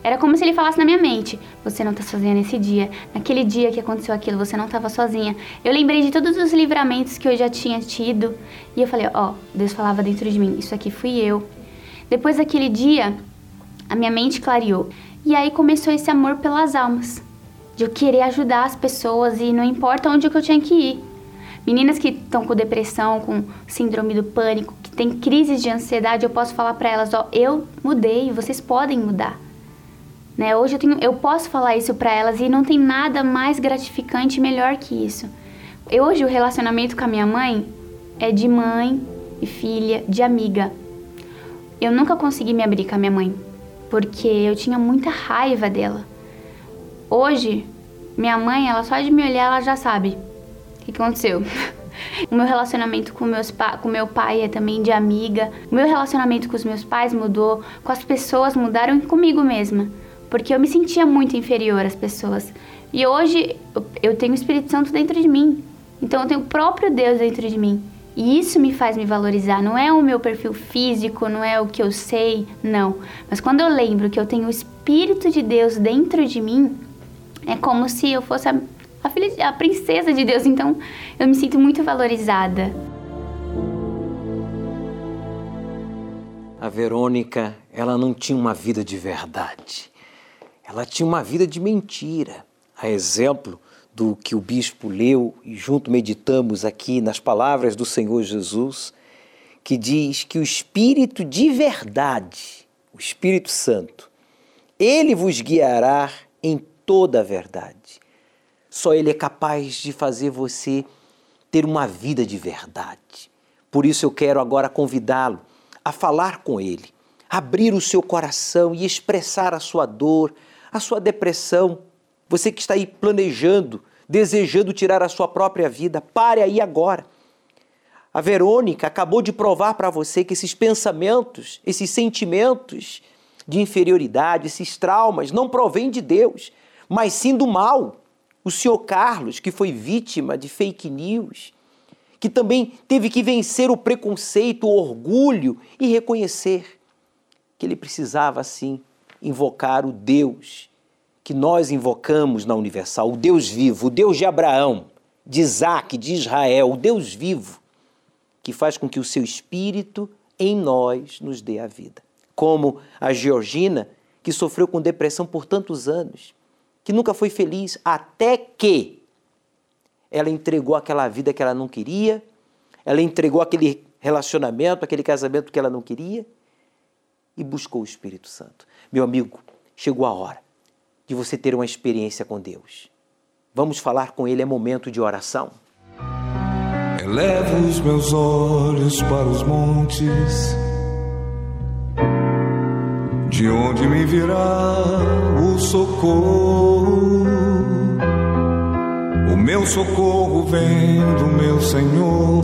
Era como se ele falasse na minha mente: Você não tá sozinha nesse dia. Naquele dia que aconteceu aquilo, você não estava sozinha. Eu lembrei de todos os livramentos que eu já tinha tido. E eu falei: Ó, oh, Deus falava dentro de mim: Isso aqui fui eu. Depois daquele dia, a minha mente clareou. E aí começou esse amor pelas almas. De eu querer ajudar as pessoas e não importa onde que eu tinha que ir. Meninas que estão com depressão, com síndrome do pânico, que têm crises de ansiedade, eu posso falar para elas: Ó, eu mudei, vocês podem mudar. Né? Hoje eu, tenho, eu posso falar isso para elas e não tem nada mais gratificante e melhor que isso. Eu, hoje o relacionamento com a minha mãe é de mãe e filha, de amiga. Eu nunca consegui me abrir com a minha mãe, porque eu tinha muita raiva dela. Hoje, minha mãe, ela só de me olhar, ela já sabe o que aconteceu. O meu relacionamento com, meus com meu pai é também de amiga. O meu relacionamento com os meus pais mudou, com as pessoas mudaram e comigo mesma porque eu me sentia muito inferior às pessoas. E hoje eu tenho o Espírito Santo dentro de mim. Então eu tenho o próprio Deus dentro de mim. E isso me faz me valorizar. Não é o meu perfil físico, não é o que eu sei, não. Mas quando eu lembro que eu tenho o Espírito de Deus dentro de mim, é como se eu fosse a, a, filha, a princesa de Deus. Então eu me sinto muito valorizada. A Verônica ela não tinha uma vida de verdade. Ela tinha uma vida de mentira. A exemplo do que o bispo leu e junto meditamos aqui nas palavras do Senhor Jesus, que diz que o Espírito de verdade, o Espírito Santo, ele vos guiará em toda a verdade. Só ele é capaz de fazer você ter uma vida de verdade. Por isso eu quero agora convidá-lo a falar com ele, abrir o seu coração e expressar a sua dor, a sua depressão. Você que está aí planejando, desejando tirar a sua própria vida, pare aí agora. A Verônica acabou de provar para você que esses pensamentos, esses sentimentos de inferioridade, esses traumas, não provêm de Deus, mas sim do mal. O senhor Carlos, que foi vítima de fake news, que também teve que vencer o preconceito, o orgulho e reconhecer que ele precisava, sim, invocar o Deus que nós invocamos na Universal, o Deus vivo, o Deus de Abraão, de Isaac, de Israel, o Deus vivo, que faz com que o seu espírito em nós nos dê a vida. Como a Georgina, que sofreu com depressão por tantos anos, que nunca foi feliz, até que ela entregou aquela vida que ela não queria, ela entregou aquele relacionamento, aquele casamento que ela não queria e buscou o Espírito Santo. Meu amigo, chegou a hora de você ter uma experiência com Deus. Vamos falar com Ele, é momento de oração. Elevo os meus olhos para os montes, de onde me virá o socorro. O meu socorro vem do meu Senhor,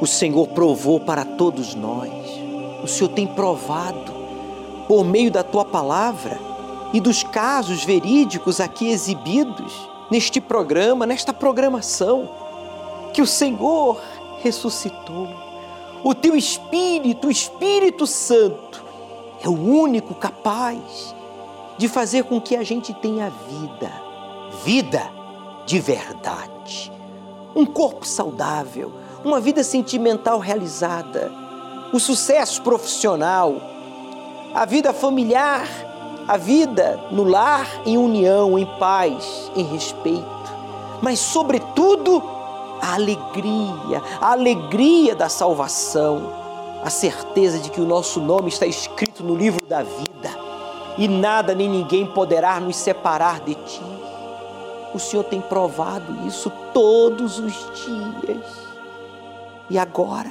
o Senhor provou para todos nós. O Senhor tem provado por meio da tua palavra e dos casos verídicos aqui exibidos neste programa, nesta programação, que o Senhor ressuscitou. O teu Espírito, o Espírito Santo, é o único capaz de fazer com que a gente tenha vida, vida de verdade, um corpo saudável, uma vida sentimental realizada, o sucesso profissional a vida familiar, a vida no lar em união, em paz, em respeito, mas, sobretudo, a alegria, a alegria da salvação, a certeza de que o nosso nome está escrito no livro da vida e nada nem ninguém poderá nos separar de ti. O Senhor tem provado isso todos os dias. E agora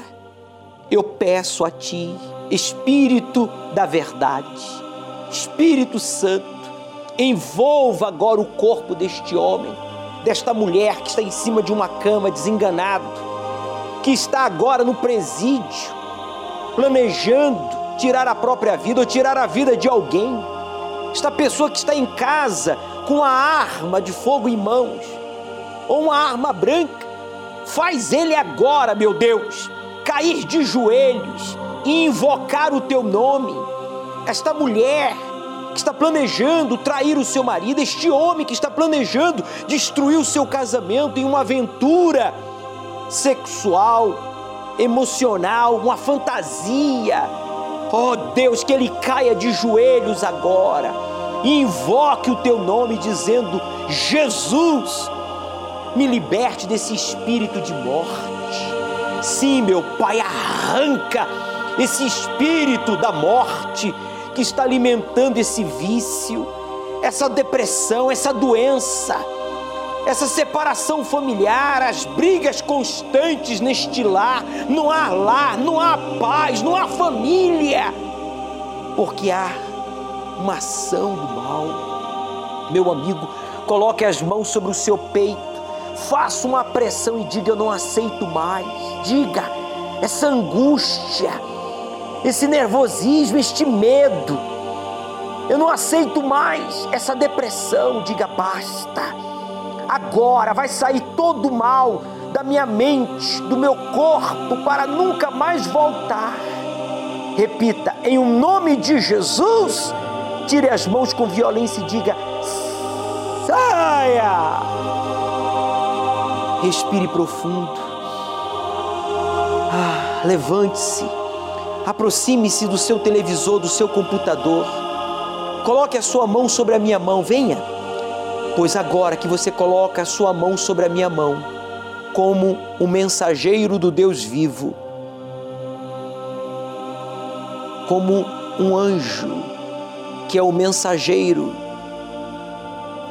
eu peço a Ti, Espírito da verdade, Espírito Santo, envolva agora o corpo deste homem, desta mulher que está em cima de uma cama desenganado, que está agora no presídio, planejando tirar a própria vida ou tirar a vida de alguém. Esta pessoa que está em casa com a arma de fogo em mãos, ou uma arma branca, faz ele agora, meu Deus, cair de joelhos e invocar o teu nome. Esta mulher que está planejando trair o seu marido, este homem que está planejando destruir o seu casamento em uma aventura sexual, emocional, uma fantasia. Oh Deus, que ele caia de joelhos agora e invoque o teu nome dizendo: Jesus, me liberte desse espírito de morte. Sim, meu Pai, arranca esse espírito da morte que está alimentando esse vício, essa depressão, essa doença, essa separação familiar, as brigas constantes neste lar. Não há lar, não há paz, não há família, porque há uma ação do mal. Meu amigo, coloque as mãos sobre o seu peito, faça uma pressão e diga: Eu não aceito mais. Diga essa angústia esse nervosismo, este medo. Eu não aceito mais essa depressão. Diga basta. Agora vai sair todo o mal da minha mente, do meu corpo, para nunca mais voltar. Repita, em um nome de Jesus, tire as mãos com violência e diga: saia! Respire profundo. Ah, levante-se. Aproxime-se do seu televisor, do seu computador. Coloque a sua mão sobre a minha mão. Venha. Pois agora que você coloca a sua mão sobre a minha mão, como o mensageiro do Deus vivo, como um anjo que é o mensageiro.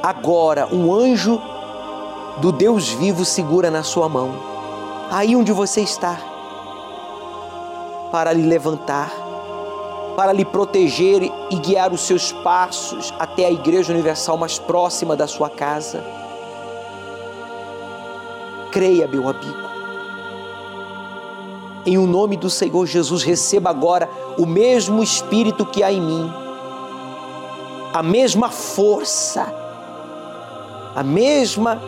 Agora, um anjo do Deus vivo segura na sua mão, aí onde você está, para lhe levantar, para lhe proteger e guiar os seus passos até a Igreja Universal mais próxima da sua casa. Creia, meu amigo. Em o nome do Senhor Jesus, receba agora o mesmo Espírito que há em mim, a mesma força, a mesma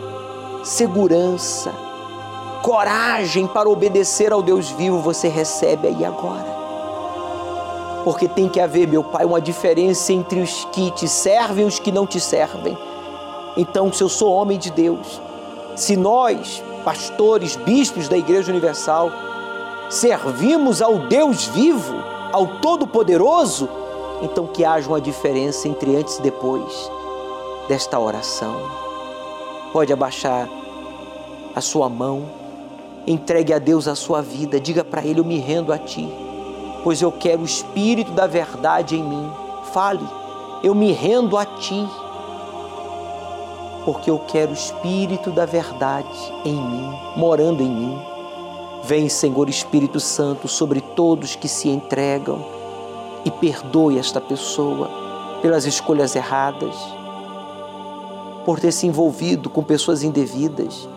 segurança, coragem para obedecer ao Deus vivo você recebe aí agora. Porque tem que haver, meu Pai, uma diferença entre os que te servem e os que não te servem. Então, se eu sou homem de Deus, se nós, pastores, bispos da Igreja Universal, servimos ao Deus vivo, ao Todo-Poderoso, então que haja uma diferença entre antes e depois desta oração. Pode abaixar a sua mão, entregue a Deus a sua vida, diga para Ele: Eu me rendo a Ti, pois eu quero o Espírito da verdade em mim. Fale, eu me rendo a Ti, porque eu quero o Espírito da verdade em mim, morando em mim. Vem, Senhor Espírito Santo, sobre todos que se entregam e perdoe esta pessoa pelas escolhas erradas, por ter se envolvido com pessoas indevidas,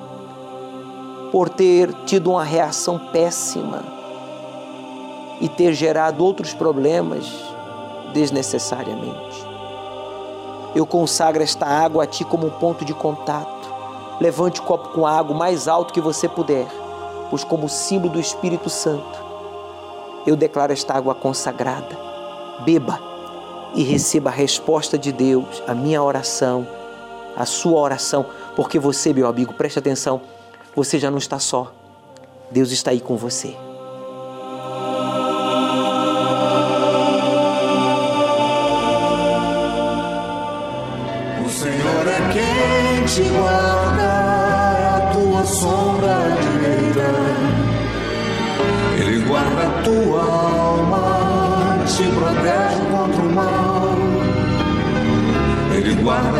por ter tido uma reação péssima e ter gerado outros problemas desnecessariamente. Eu consagro esta água a Ti como um ponto de contato. Levante o copo com água o mais alto que você puder pois, como símbolo do Espírito Santo, eu declaro esta água consagrada. Beba e receba a resposta de Deus, a minha oração, a sua oração, porque você, meu amigo, preste atenção, você já não está só. Deus está aí com você. O Senhor é quem te guarda, a tua sombra direita. Ele guarda a tua alma, te protege contra o mal. Ele guarda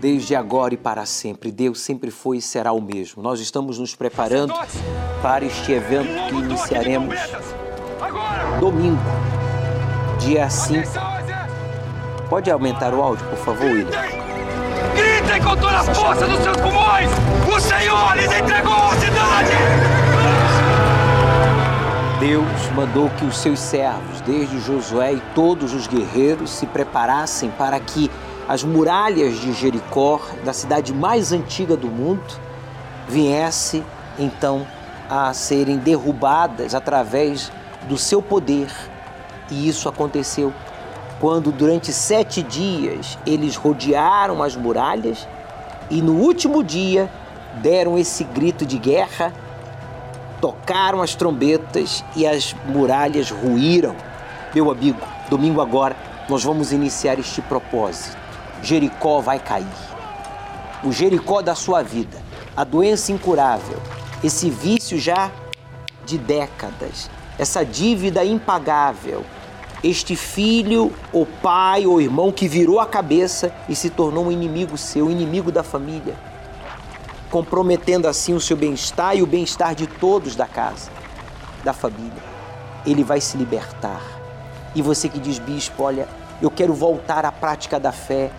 Desde agora e para sempre, Deus sempre foi e será o mesmo. Nós estamos nos preparando para este evento que iniciaremos domingo, dia 5. Pode aumentar o áudio, por favor, William? Gritem com toda a força dos seus pulmões! O Senhor lhes entregou a cidade! Deus mandou que os seus servos, desde Josué e todos os guerreiros, se preparassem para que as muralhas de Jericó, da cidade mais antiga do mundo, viesse então a serem derrubadas através do seu poder. E isso aconteceu quando, durante sete dias, eles rodearam as muralhas e no último dia deram esse grito de guerra tocaram as trombetas e as muralhas ruíram. Meu amigo, domingo agora nós vamos iniciar este propósito. Jericó vai cair. O Jericó da sua vida, a doença incurável, esse vício já de décadas, essa dívida impagável, este filho, ou pai, ou irmão que virou a cabeça e se tornou um inimigo seu, inimigo da família, comprometendo assim o seu bem-estar e o bem-estar de todos da casa, da família. Ele vai se libertar. E você que diz, bispo, olha, eu quero voltar à prática da fé.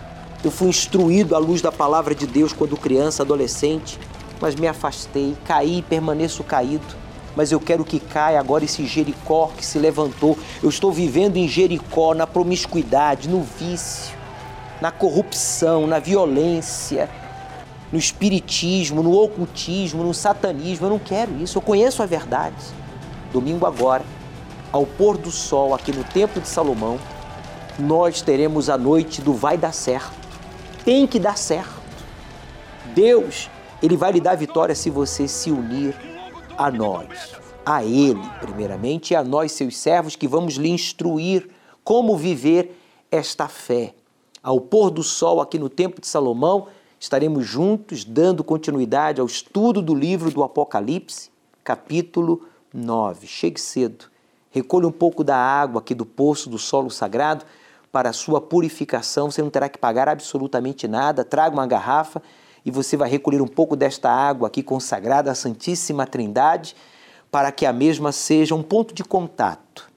Eu fui instruído à luz da palavra de Deus quando criança, adolescente, mas me afastei, caí e permaneço caído mas eu quero que caia agora esse Jericó que se levantou. Eu estou vivendo em Jericó, na promiscuidade, no vício, na corrupção, na violência, no espiritismo, no ocultismo, no satanismo. Eu não quero isso, eu conheço a verdade. Domingo agora, ao pôr do sol aqui no Templo de Salomão, nós teremos a noite do vai dar certo. Tem que dar certo. Deus, ele vai lhe dar vitória se você se unir a nós, a Ele, primeiramente, e a nós, seus servos, que vamos lhe instruir como viver esta fé. Ao pôr do sol aqui no Templo de Salomão, estaremos juntos dando continuidade ao estudo do livro do Apocalipse, capítulo 9. Chegue cedo, recolha um pouco da água aqui do poço do solo sagrado para a sua purificação. Você não terá que pagar absolutamente nada. Traga uma garrafa e você vai recolher um pouco desta água aqui consagrada à Santíssima Trindade, para que a mesma seja um ponto de contato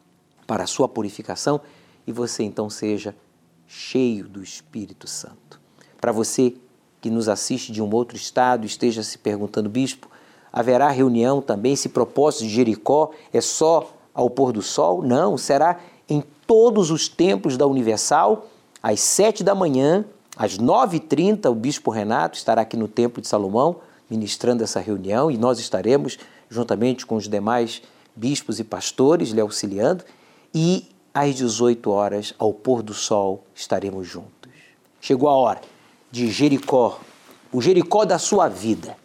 para a sua purificação e você então seja cheio do Espírito Santo. Para você que nos assiste de um outro estado, esteja se perguntando, bispo, haverá reunião também? Esse propósito de Jericó é só ao pôr do sol? Não, será em todos os templos da Universal, às sete da manhã, às 9h30, o Bispo Renato estará aqui no Templo de Salomão ministrando essa reunião e nós estaremos, juntamente com os demais bispos e pastores, lhe auxiliando. E às 18 horas, ao pôr do sol, estaremos juntos. Chegou a hora de Jericó, o Jericó da sua vida,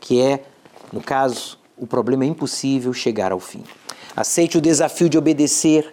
que é, no caso, o problema é impossível chegar ao fim. Aceite o desafio de obedecer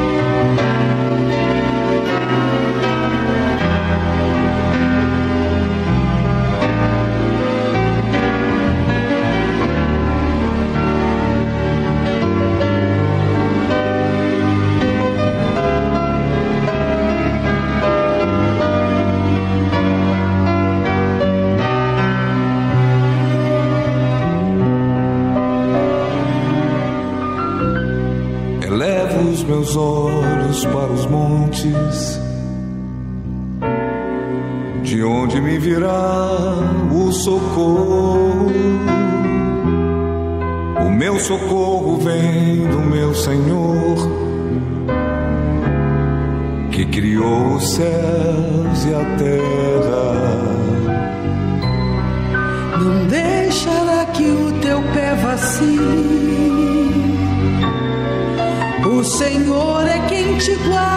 Meus olhos para os montes, de onde me virá o socorro. O meu socorro vem do meu Senhor, que criou os céus e a terra. Quem